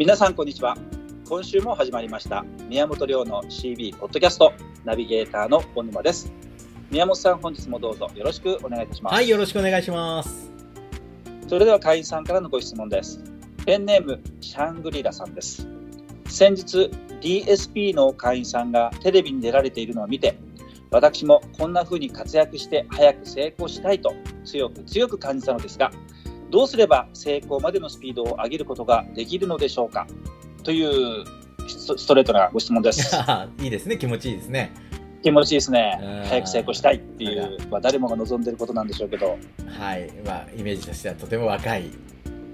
皆さんこんにちは。今週も始まりました。宮本亮の CB ポッドキャスト。ナビゲーターの小沼です。宮本さん本日もどうぞ。よろしくお願いいたします。はい、よろしくお願いします。それでは会員さんからのご質問です。ペンネームシャングリラさんです。先日 DSP の会員さんがテレビに出られているのを見て私もこんな風に活躍して早く成功したいと強く強く感じたのですがどうすれば成功までのスピードを上げることができるのでしょうか？というスストレートなご質問です。いいですね、気持ちいいですね。気持ちいいですね。うん。早く成功したいっていう、まあ、誰もが望んでることなんでしょうけど。はい、まあ、イメージとしてはとても若い、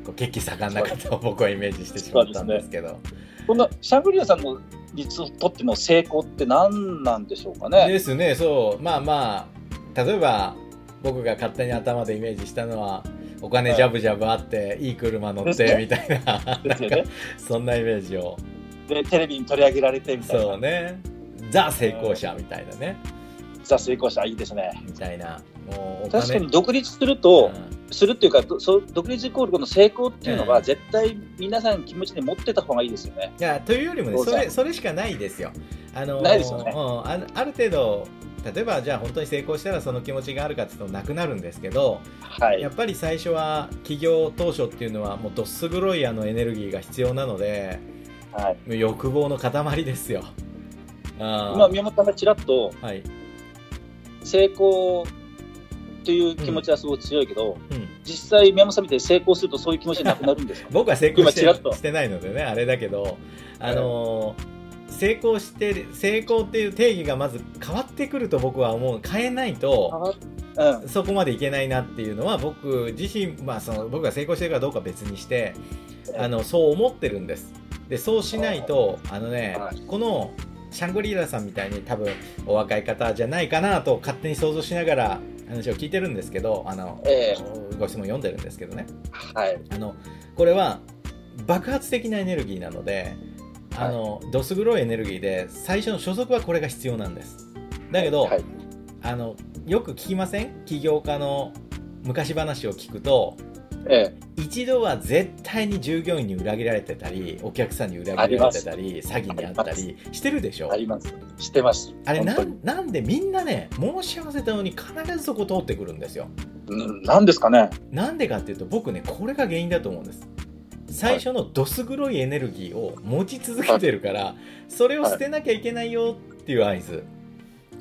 こう血気盛んな方を僕はイメージしてしまったんですけど。このシャングリラさんのにとっての成功って何なんでしょうかね？ですね、そう、まあまあ、例えば、僕が勝手に頭でイメージしたのは、お金ジャブジャブあって、いい車乗って、みたいな、なんか、そんなイメージを。でテレビに取り上げられてみたいな。そうね。ザ成功者みたいなね。ザ成功者いいですね。みたいな。確かに独立すると、うん。するっていうかどそう独立イコールこの成功っていうのは、うん。絶対皆さん気持ちに持ってた方がいいですよね。いやというよりもねそれそれしかないですよ。あのーないですよね。うん。あある程度例えばじゃあ本当に成功したらその気持ちがあるかっていうとなくなるんですけどはい。やっぱり最初は起業当初っていうのはもうどっす黒いあのエネルギーが必要なのではい。欲望の塊ですよ。あー。今宮本さんがちらっとはい。成功という気持ちはすごい強いけど、うん、実際宮本さんみたいに成功するとそういう気持ちなくなるんですか？僕は成功してしてないのでねあれだけど、あのー成功してる成功っていう定義がまず変わってくると僕は思う。変えないとうん。そこまでいけないなっていうのは僕自身、まあ、その僕が成功してるかどうかは別にしてあのそう思ってるんです。でそうしないとあのね、はい。このシャングリーラさんみたいに多分お若い方じゃないかなと勝手に想像しながら話を聞いてるんですけどあの、え。ご質問読んでるんですけどね。はい。あのこれは爆発的なエネルギーなのであの、どす黒いエネルギーで最初の初速はこれが必要なんです。だけど、はい。あのよく聞きません？起業家の昔話を聞くとえ一度は絶対に従業員に裏切られてたりお客さんに裏切られてたり詐欺にあったりしてるでしょ？えあります。してます。あれなんなんでみんなね申し合わせたのに必ずそこ通ってくるんですよ。うんなんですかね。なんでかっていうと僕ねこれが原因だと思うんです最初のどす黒いエネルギーを持ち続けてるからそれを捨てなきゃいけないよっていう合図。ああ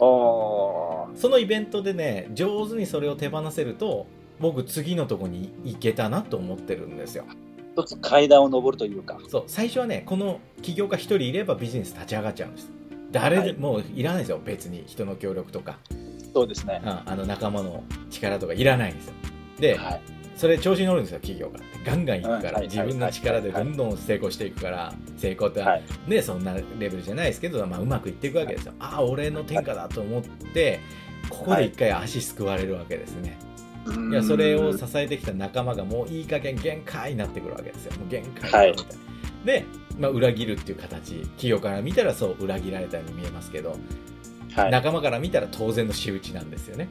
そのイベントでね上手にそれを手放せると僕次のとこに行けたなと思ってるんですよ。一つ階段を上るというか。そう最初はねこの起業家一人いればビジネス立ち上がっちゃうんです。誰で、はい。もういらないですよ。別に人の協力とか、そうですね。うんあの仲間の力とかいらないんですよ。で、はいそれ調子に乗るんですよ企業家ってガンガンいくから、自分の力でどんどん成功していくから、成功って、はい。ねそんなレベルじゃないですけど、まあ、うまくいっていくわけですよ、ああ俺の天下だと思ってここで一回足すくわれるわけですね、い、やそれを支えてきた仲間がもういい加減限界になってくるわけですよ。もう限界だはいみたいな、で、まあ、裏切るっていう形。企業から見たらそう裏切られたように見えますけど、はい。仲間から見たら当然の仕打ちなんですよね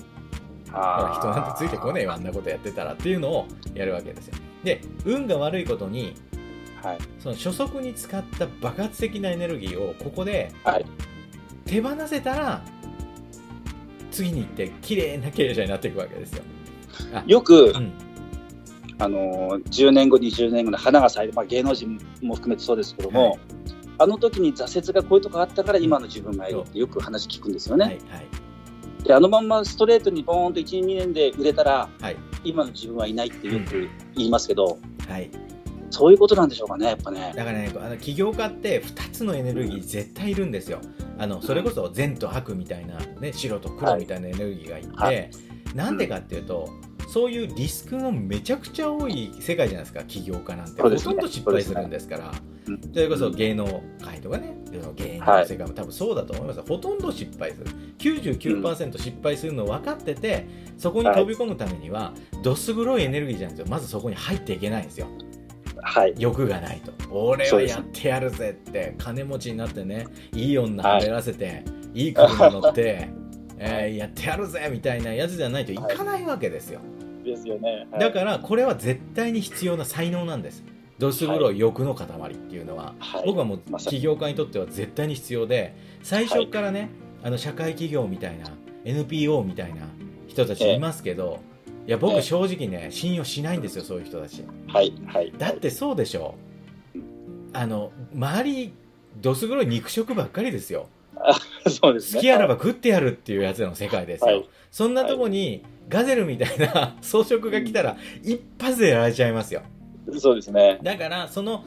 らあ人なんてついてこねえよあんなことやってたらっていうのをやるわけですよ。で運が悪いことにはい。その初速に使った爆発的なエネルギーをここではい。手放せたら次に行って綺麗な経営者になっていくわけですよ、よく、うん、あの10年後20年後の花が咲いて、まあ、芸能人も含めてそうですけども、はい。あの時に挫折がこういうとこあったから今の自分がいるってよく話聞くんですよね、はいであのまんまストレートにボーンと12年で売れたらはい。今の自分はいないってよく言いますけど、はい。そういうことなんでしょうかねやっぱね。だからねあの起業家って2つのエネルギー絶対いるんですよ。あのそれこそ善と悪みたいな、ね、白と黒みたいなエネルギーがいて、はい。なんでかっていうとそういうリスクのめちゃくちゃ多い世界じゃないですか起業家なんて、ね。ほとんど失敗するんですから。うん。それこそ芸能界とかね芸能の世界も。多分そうだと思います、ほとんど失敗する。99%失敗するの分かっててそこに飛び込むためには、どす黒いエネルギーじゃないですよ。まずそこに入っていけないんですよ。はい。欲がないと。俺はやってやるぜって金持ちになってねいい女はべらせて、い、い車乗って、えーやってやるぜみたいなやつじゃないといかないわけですよ、ですよね、はい。だからこれは絶対に必要な才能なんですどす黒い欲の塊っていうのは、はい。僕はもう起業家にとっては絶対に必要で最初からね、あの社会企業みたいな NPO みたいな人たちいますけど、いやえ僕え正直ね信用しないんですよそういう人たち。はい。はい。だってそうでしょ。あの周りどす黒い肉食ばっかりですよ。そうですね。好きあらば食ってやるっていうやつらの世界ですよ、はい。そんなとこにガゼルみたいな 装飾が来たら一発でやられちゃいますよそうですね。だからその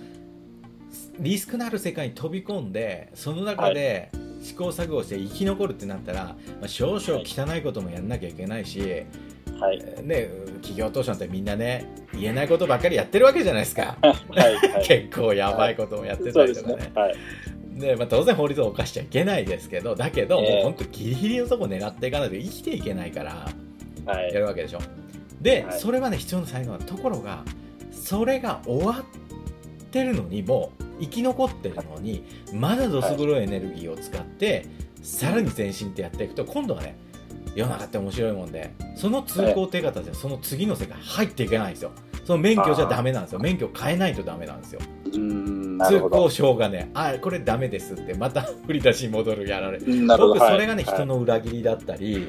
リスクのある世界に飛び込んでその中で試行錯誤して生き残るってなったら、まあ、少々汚いこともやんなきゃいけないし、はい。ね、企業当社ってみんなね言えないことばっかりやってるわけじゃないですか はい。はい。結構やばいこともやってたりとかね。はい。でまあ、当然法律を犯しちゃいけないですけどだけど、ええもう本当ギリギリのとこ狙っていかないと生きていけないからはい。やるわけでしょで、はいそれはね必要な才能ところがそれが終わってるのにもう生き残ってるのにまだどす黒いエネルギーを使って、さらに前進ってやっていくと今度はね世の中って面白いもんでその通行手形じゃその次の世界入っていけないんですよ。その免許じゃダメなんですよ。免許変えないとダメなんですよ。通行。証がねあこれダメですってまた 振り出しに戻るやられ。僕それがね、はい。人の裏切りだったり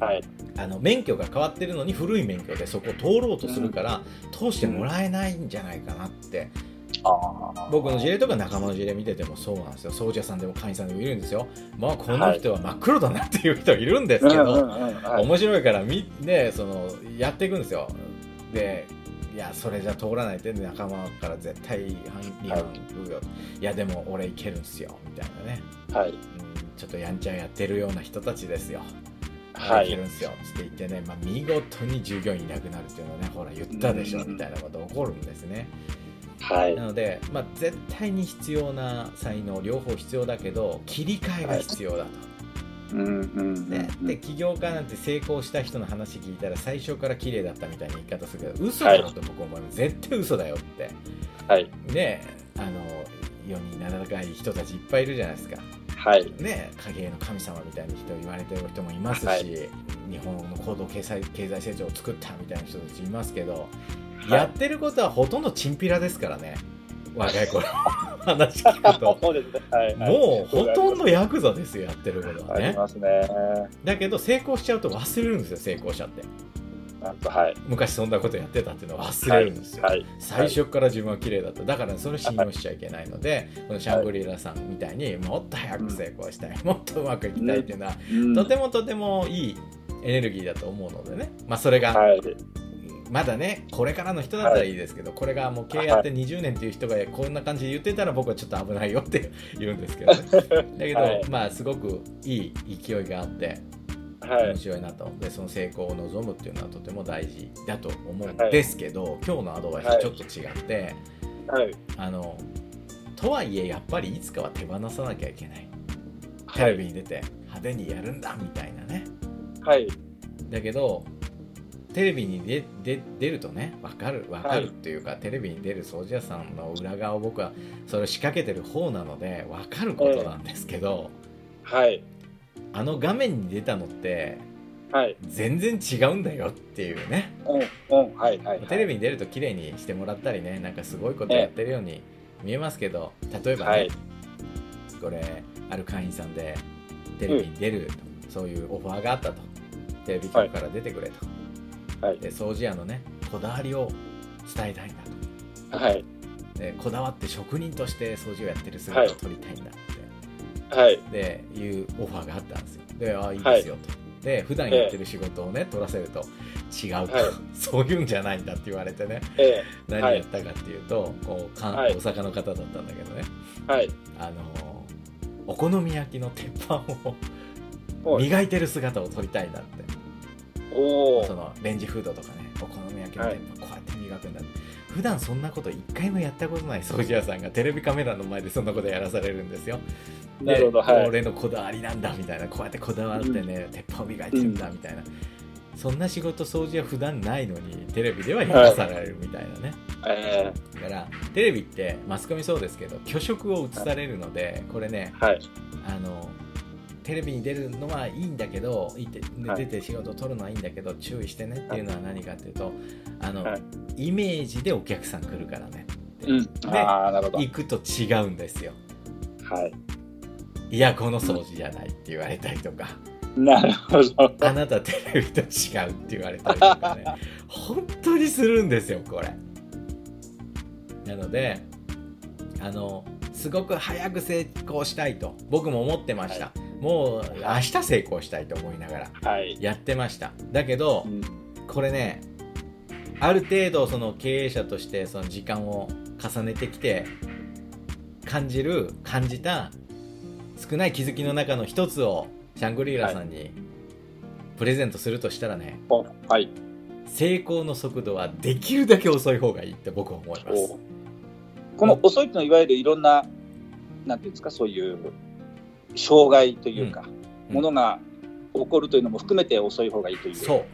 はい。あの免許が変わってるのに古い免許でそこを通ろうとするから、通してもらえないんじゃないかなって。僕の事例とか仲間の事例見ててもそうなんですよ。奏者さんでも会員さんでもいるんですよ。まあこの人は真っ黒だなっていう人いるんですけど、はい。面白いからみ、ね、そのやっていくんですよ。でいやそれじゃ通らないって仲間から絶対違反違反来るよ、い、やでも俺いけるんすよ。みたいなね、はい。うん、ちょっとやんちゃやってるような人たちですよはい。けるん。ですよつって言ってね、まあ、見事に従業員いなくなるっていうのはねほら言ったでしょうんみたいなこと起こるんですね。はい。な。ので、まあ、絶対に必要な才能両方必要だけど切り替えが必要だと、うんうんねうん。で起業家なんて成功した人の話聞いたら最初から綺麗だったみたいな言い方するけど嘘だろと僕思います、絶対嘘だよって。はい。ねあの世に名高い人たちいっぱいいるじゃないですかはい。ね、影絵の神様みたいな人言われてる人もいますし、はい。日本の高度経済経済成長を作ったみたいな人たちいますけど、はい。やってることはほとんどチンピラですからね。若い頃。話聞くと。もうほとんどヤクザですよやってることはありねますね。だけど成功しちゃうと忘れるんですよ成功者ってなんと、はい。昔そんなことやってたっていうのを忘れるんですよ、はい。最初から自分は綺麗だった。だからそれ信用しちゃいけないので、このシャングリラさんみたいにもっと早く成功したい、もっとうまくいきたいっていうのは、うん。とてもとてもいいエネルギーだと思うのでね、まあ、それが、はい。まだねこれからの人だったらいいですけど、これがもう経営やって20年っていう人がこんな感じで言ってたら僕はちょっと危ないよって言うんですけどね。だけど、はい。まあすごくいい勢いがあって面はい。白いなとでその成功を望むっていうのはとても大事だと思うんはいですけど、今日のアドバイスとちょっと違って、はい。あのとはいえやっぱりいつかは手放さなきゃいけないテレはい。ビに出て派手にやるんだみたいなねはい。だけどテレビに出出出るとね分かる分かるっていうか、テレビに出る掃除屋さんの裏側を僕はそれを仕掛けてる方なので分かることなんですけど、はい。あの画面に出たのってはい。全然違うんだよっていうねうん。うん。はい。はい。テレビに出ると綺麗にしてもらったりねなんかすごいことやってるように見えますけど例えばね、はい。これある会員さんでテレビに出ると、そういうオファーがあったとテレビ局から出てくれと、はい。で掃除屋のねこだわりを伝えたいんだはい。とでこだわって職人として掃除をやってる姿を撮りたいんだって、はい。でいうオファーがあったんですよ。でああいいですよと、で普段やってる仕事をね撮らせると違うと、はい。そういうんじゃないんだって言われてね。え何やったかっていうと、こうかんはい。大阪の方だったんだけどね。えはい。あのお好み焼きの鉄板を磨いてる姿を撮りたいんだって。そのレンジフードとかねお好み焼きの鉄板こうやって磨くんだって、普段そんなこと一回もやったことない掃除屋さんがテレビカメラの前でそんなことやらされるんですよでなるほど。はい。俺のこだわりなんだみたいなこうやってこだわってね、鉄板を磨いてるんだみたいな、そんな仕事掃除は普段ないのにテレビではやらされるみたいなね、えだからテレビってマスコミそうですけど虚飾を映されるのでこれねーはい。あのテレビに出るのはいいんだけど出て仕事を取るのはいいんだけど注意してねっていうのは何かっていうとあの、はい。イメージでお客さん来るからねって、うん。でああ、なるほど。行くと違うんですよ。はい。いやこの掃除じゃないって言われたりとか、なるほど。あなたテレビと違うって言われたりとかね。本当にするんですよこれ。なのであのすごく早く成功したいと僕も思ってました、もう明日成功したいと思いながらはい。やってました。だけどうん。これねある程度その経営者としてその時間を重ねてきて感じる感じた少ない気づきの中の一つをシャングリーラさんにプレゼントするとしたらね、おはい。成功の速度はできるだけ遅い方がいいって僕は思います。お。この遅いっていうのは、いわゆるいろんな、なんていうんですか、そういう障害というか、うんものが起こるというのも含めて遅い方がいいというそう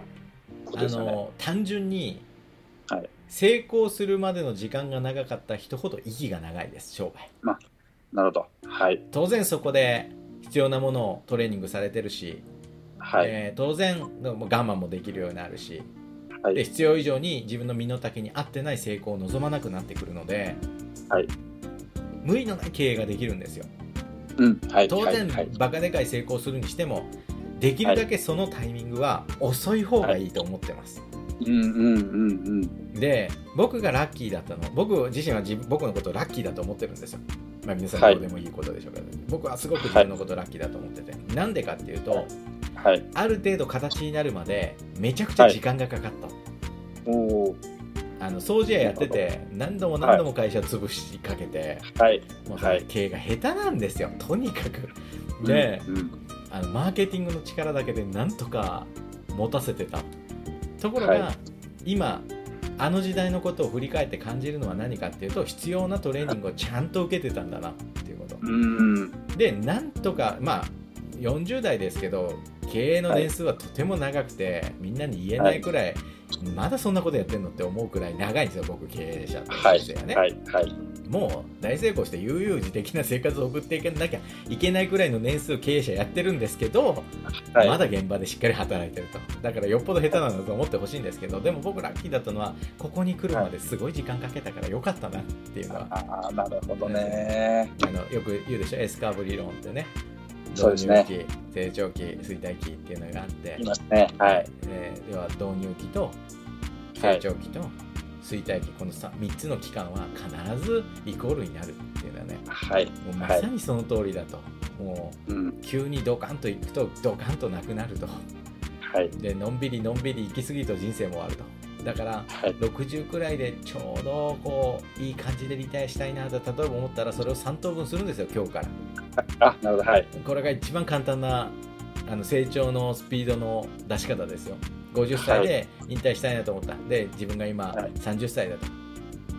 あ。の単純にはい成功するまでの時間が長かった人ほど息が長いです商売なるほど。はい。当然そこで必要なものをトレーニングされてるし、はい。えー当然我慢もできるようになるしはいで必要以上に自分の身の丈に合ってない成功を望まなくなってくるので、はい無理のない経営ができるんですようん。はい。当然、はい。バカでかい成功するにしてもできるだけそのタイミングは遅い方がいいと思ってます、うんうんうんうん。で僕がラッキーだったの僕自身は自分僕のことをラッキーだと思ってるんですよ、まあ、皆さんはいどうでもいいことでしょうけど、僕はすごく自分のことラッキーだと思ってて、なんでかっていうとはい。ある程度形になるまでめちゃくちゃ時間がかかった、おお。あの掃除屋やってて何度も何度も会社潰しかけて、はい。もうはい。経営が下手なんですよ。とにかく。で、うんうん。あのマーケティングの力だけでなんとか持たせてたところが、はい。今あの時代のことを振り返って感じるのは何かっていうと必要なトレーニングをちゃんと受けてたんだなっていうこと。うん。でなんとかまあ40代ですけど経営の年数はとても長くて、みんなに言えないくらい、まだそんなことやってんのって思うくらい長いんですよ僕経営者とはいしてはね、はい。はい。もう大成功して悠々自適な生活を送っていかなきゃいけないくらいの年数経営者やってるんですけど、はい。まだ現場でしっかり働いてるとだからよっぽど下手なんだと思ってほしいんですけどでも僕ラッキーだったのはここに来るまですごい時間かけたからよかったなっていうのは、ああ、なるほどね。あのよく言うでしょエスカーブ理論ってね導入期成長期衰退期っていうのがあっていますね。はい。えーでは導入期と成長期と衰退期この 3, 3つの期間は必ずイコールになるっていうのはねはい。もうまさにその通りだと、もうん。う急にドカンといくとドカンとなくなるとはい。でのんびりのんびり行き過ぎると人生も終わるとだからはい。60くらいでちょうどこういい感じでリタイアしたいなと例えば思ったらそれを3等分するんですよ今日からあ、なるほど。はい。これが一番簡単なあの成長のスピードの出し方ですよ50歳で引退したいなと思った、で自分が今はい30歳だと。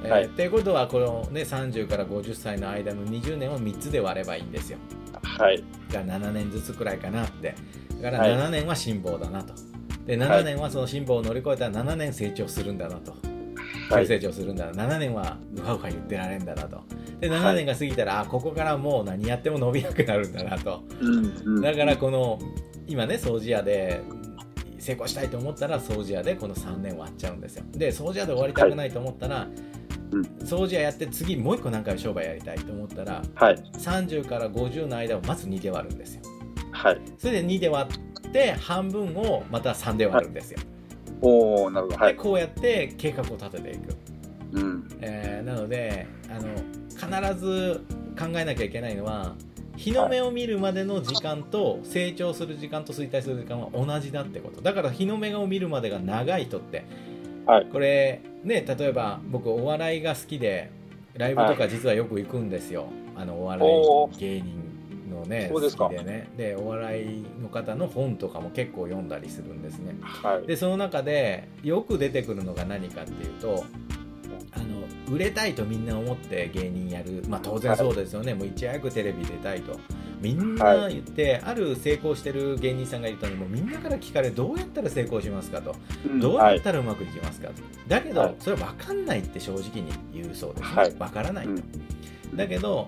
えーはいっていうことはこの、ね、30から50歳の間の20年を3つで割ればいいんですよはい。が7年ずつくらいかなってだからはい7年は辛抱だなとではい7年はその辛抱を乗り越えたら7年成長するんだなと。はい。急成長するんだな。7年はうわうわ言ってられんだなと。で7はい。年が過ぎたら、あここからもう何やっても伸びなくなるんだなと。うん。うんだからこの今ね掃除屋で成功したいと思ったら掃除屋でこの3年割っちゃうんですよ。で掃除屋で終わりたくないと思ったら、うん。掃除屋やって次もう一個何回商売やりたいと思ったらはい。30から50の間をまず2で割るんですよ。はい。それで2で割って半分をまた3で割るんですよ、おおなるほど。はい。でこうやって計画を立てていく、うん。えーなのであの必ず考えなきゃいけないのは日の目を見るまでの時間と成長する時間と衰退する時間は同じだってこと。だから日の目を見るまでが長い人って、はい。これね例えば僕お笑いが好きでライブとか実はよく行くんですよ、あのお笑おい芸人のねそうですか。でね。でお笑いの方の本とかも結構読んだりするんですね。はい。でその中でよく出てくるのが何かっていうとあの売れたいとみんな思って芸人やる、まあ、当然そうですよね、もういち早くテレビ出たいと。みんな言って、ある成功してる芸人さんがいるともうみんなから聞かれどうやったら成功しますかと。うんどうやはいったらうまくいきますかと。だけどはい。それは分かんないって正直に言うそうですね、はい。分からない。と、うん。だけど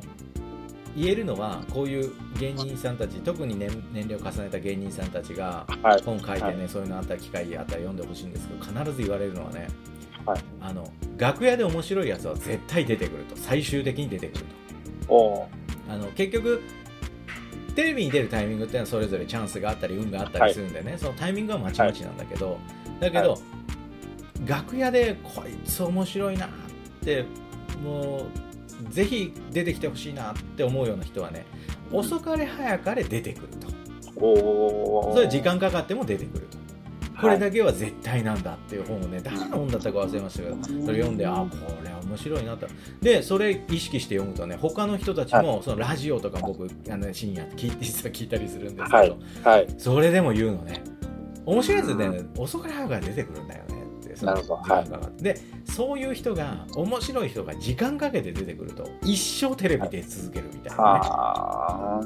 言えるのはこういう芸人さんたち特に年年齢を重ねた芸人さんたちがはい。本書いてね、はい。そういうのあったら機会あったら読んでほしいんですけど必ず言われるのはね、はい。あの楽屋で面白いやつは絶対出てくると。最終的に出てくると。おあの結局テレビに出るタイミングっていうのはそれぞれチャンスがあったり運があったりするんでね、そのタイミングはまちまちなんだけど、だけど、は楽屋でこいつ面白いなってもうぜひ出てきてほしいなって思うような人はね遅かれ早かれ出てくると。おそれ時間かかっても出てくると。これだけは絶対なんだっていう本をね誰の本だったか忘れましたけどそれ読んであこれ面白いなと。でそれ意識して読むとね他の人たちもそのラジオとか僕あの深夜聞いて実は聞いたりするんですけど、はい。はい。それでも言うのね。面白いやつで、ね、遅かれ早かれ出てくるんだよねってそのなるほど。時間かかってでそういう人が面白い人が時間かけて出てくると一生テレビ出続けるみたいな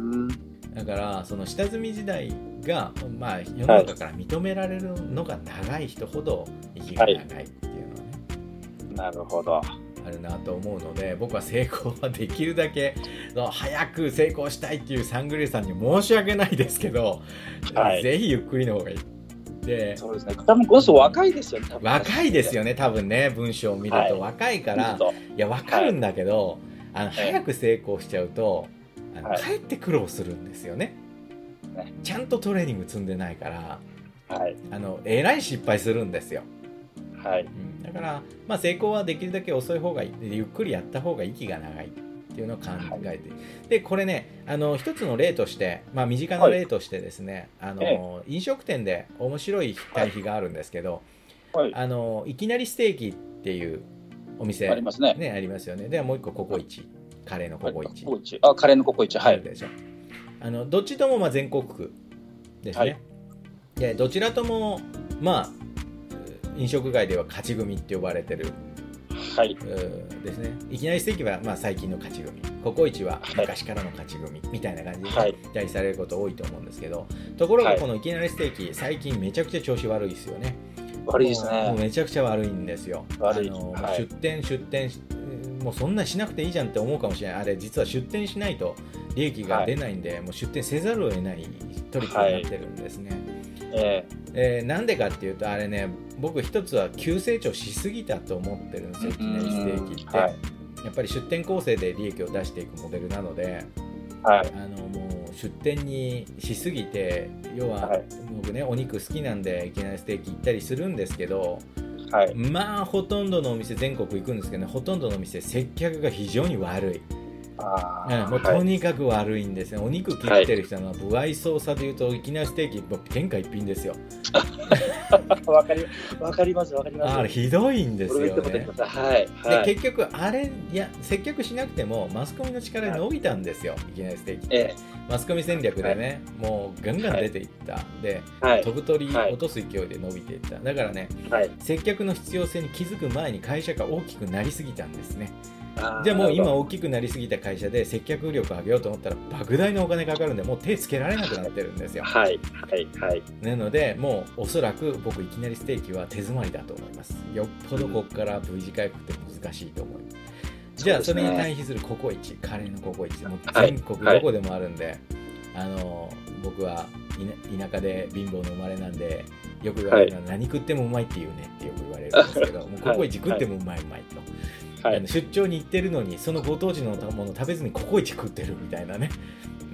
ね、だからその下積み時代が、まあ、世の中から認められるのが長い人ほど息が長いっていうのはね、なるほど。あるなと思うので僕は成功はできるだけ早く成功したいっていうサングリーさんに申し訳ないですけど、はい。ぜひゆっくりの方がいい。でそうですね。多分この人若いですよね若いですよね多分ね文章を見るはい。と若いから、そういや分かるんだけど、あのええ早く成功しちゃうとあの、はい。かえって苦労するんですよね。ね。ちゃんとトレーニング積んでないからはい。あのえらい失敗するんですよ、はい。うん。だから、まあ、成功はできるだけ遅い方がいいゆっくりやった方が息が長いっていうのを考えて、でこれねあの一つの例として、まあ、身近な例としてですね、あのえ飲食店で面白い対比があるんですけど、はい。あのいきなりステーキっていうお店ありますね。ねありますよね。ではもう一個ココイチ。カレーのココイチ。あカレーのココイチ。はい。あるでしょ。あのどっちともまあ全国区ですね、はい。でどちらともまあ飲食街では勝ち組って呼ばれてるはい。うんですね。いきなりステーキはまあ最近の勝ち組。ココイチは昔からの勝ち組。みたいな感じではい。期待されること多いと思うんですけど。ところがはい。このいきなりステーキ最近めちゃくちゃ調子悪いですよね。悪いですね。めちゃくちゃ悪いんですよ。悪いあのはい。出店出店しもうそんなしなくていいじゃんって思うかもしれない。あれ実は出店しないと利益が出ないんで、もう出店せざるを得ないトリックになってるんですね。ええ。ーなんでかっていうとあれね僕一つは急成長しすぎたと思ってるんですよいきなりステーキって、はい。やっぱり出店構成で利益を出していくモデルなのではい。あのもう出店にしすぎて要は、はい。僕ねお肉好きなんでいきなりステーキ行ったりするんですけどはい。まあほとんどのお店全国行くんですけどねほとんどのお店接客が非常に悪い、あうんもうとにかく悪いんですね、お肉切ってる人の不愛想さでいうといきなりステーキ天下一品ですよ。わかりわかりますわかります。あれひどいんですよね。はいはい。で結局あれいや接客しなくてもマスコミの力で伸びたんですよ、い、きなりステーキ。って、え。マスコミ戦略でね、もうガンガン出ていった、でえはい。飛ぶ鳥はい。落とす勢いで伸びていった。だからねはい。接客の必要性に気づく前に会社が大きくなりすぎたんですねじゃあもう今大きくなりすぎた会社で接客力上げようと思ったら莫大なお金かかるんでもう手つけられなくなってるんですよ。どはいはいはい。なのでもうおそらく僕いきなりステーキは手詰まりだと思います。よっぽどここから V 字回復って難しいと思いますじゃあそれに対比するココイチカレーのココイチもうはい全国どこでもあるんで、あの僕は田舎で貧乏の生まれなんでよく言われるのは、何食ってもうまいって言うねってよく言われるんですけど、もうココイチ食ってもうまいうまいと、はい。あの出張に行ってるのにそのご当地のもの食べずにココイチ食ってるみたいなね、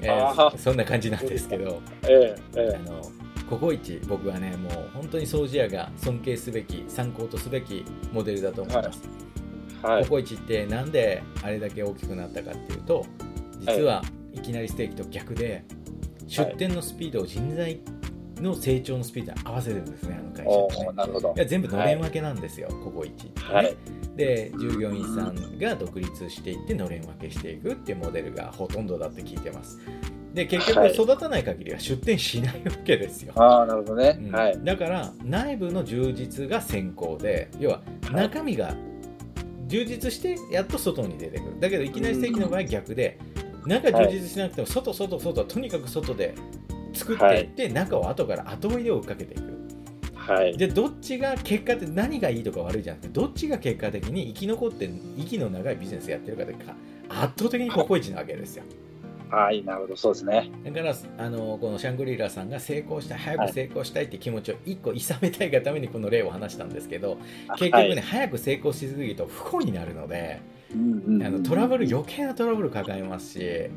えーそんな感じなんですけど。えええあのココイチ僕はねもう本当に掃除屋が尊敬すべき参考とすべきモデルだと思います、えはい。ココイチってなんであれだけ大きくなったかっていうと実はいきなりステーキと逆で出店のスピードを人材の成長のスピードに合わせてるんですねあの会社おって。ねーなるほど。いや全部のれん分けなんですよ、ココイチってね、はい。で従業員さんが独立していってのれん分けしていくっていうモデルがほとんどだって聞いてます。で結局はい。育たない限りは出店しないわけですよ、ああなるほどね。うん。はい。だから内部の充実が先行で要は中身が充実してやっと外に出てくる。だけどいきなりステーキの場合逆で中充実しなくても外外外とにかく外で作っていって、中を後から後追いで追っかけていく。はい。でどっちが結果って何がいいとか悪いじゃなくてどっちが結果的に生き残って息の長いビジネスやってるかというか圧倒的にココイチなわけですよ。はい、なるほど、そうですね。だから、あのこのシャングリラさんが成功したい、早く成功したいって気持ちを一個いさめたいがためにこの例を話したんですけど、結局ね、はい、早く成功しすぎると不幸になるので、うんうん、あのトラブル、余計なトラブル抱えますし、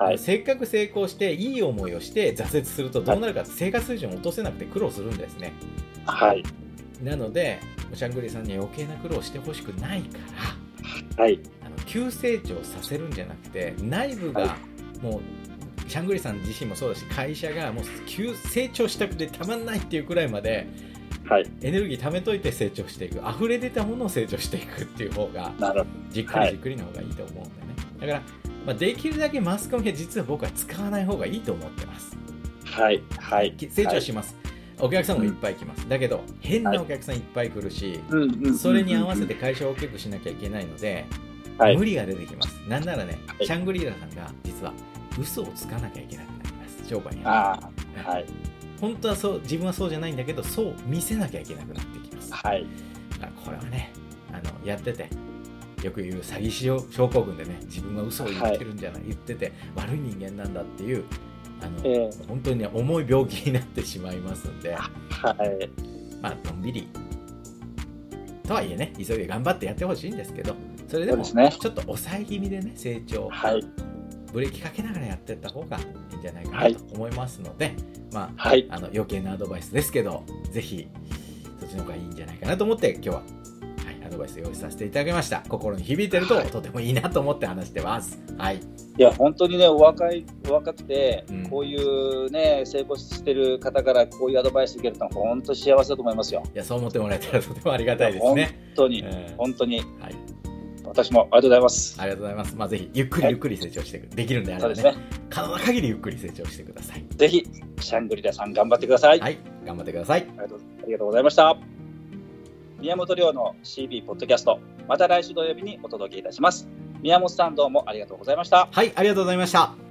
はい、せっかく成功していい思いをして挫折するとどうなるか、生活水準を落とせなくて苦労するんですね。はい、なので、シャングリさんに余計な苦労してほしくないから、はい、あの急成長させるんじゃなくて内部がもうシャングリさん自身もそうだし会社がもう急成長したくてたまんないっていうくらいまで、はい、エネルギー貯めといて成長していく。溢れ出たものを成長していくっていう方がじっくりじっくりの方がいいと思うんでね、だから、まあ、できるだけマスコミは実は僕は使わない方がいいと思ってます。はいはい。成長します、はい、お客さんもいっぱい来ます、うん、だけど変なお客さんいっぱい来るし、はい、それに合わせて会社を大きくしなきゃいけないので、はい、無理が出てきます。なんならね、シャングリーラさんが実は嘘をつかなきゃいけなくなります。商売にあはい、本当はそう自分はそうじゃないんだけどそう見せなきゃいけなくなってきます、はい、これはねあのやっててよく言う詐欺師症候群でね自分が嘘を言ってるんじゃない、はい、言ってて悪い人間なんだっていうあの、えー、本当にね重い病気になってしまいますんで、はい。まあのんびり。とはいえね急いで頑張ってやってほしいんですけどそれでもちょっと抑え気味でね成長、はい、ブレーキかけながらやっていった方がいいんじゃないかなと思いますので、はい、まあ、はい、あの余計なアドバイスですけど、ぜひそっちの方がいいんじゃないかなと思って、今日は、バイス用意させていただきました。心に響いてると、はい、とてもいいなと思って話してます。はい。いや、本当にね、お若い、お若くて、うん、こういうね、成功してる方からこういうアドバイスいけるのは、本当幸せだと思いますよ。いや、そう思ってもらえたらとてもありがたいですね。本当に、うん、本当に。はい。私もありがとうございます。ありがとうございます。まあ、ぜひ、ゆっくりゆっくり成長していく、はい、できるんであればね、ね可能な限りゆっくり成長してください。ぜひ、シャングリラさん頑張ってください。はい、頑張ってください。ありがとうございました。宮本亮の CB ポッドキャスト、また来週土曜日にお届けいたします。宮本さんどうもありがとうございました。はい、ありがとうございました。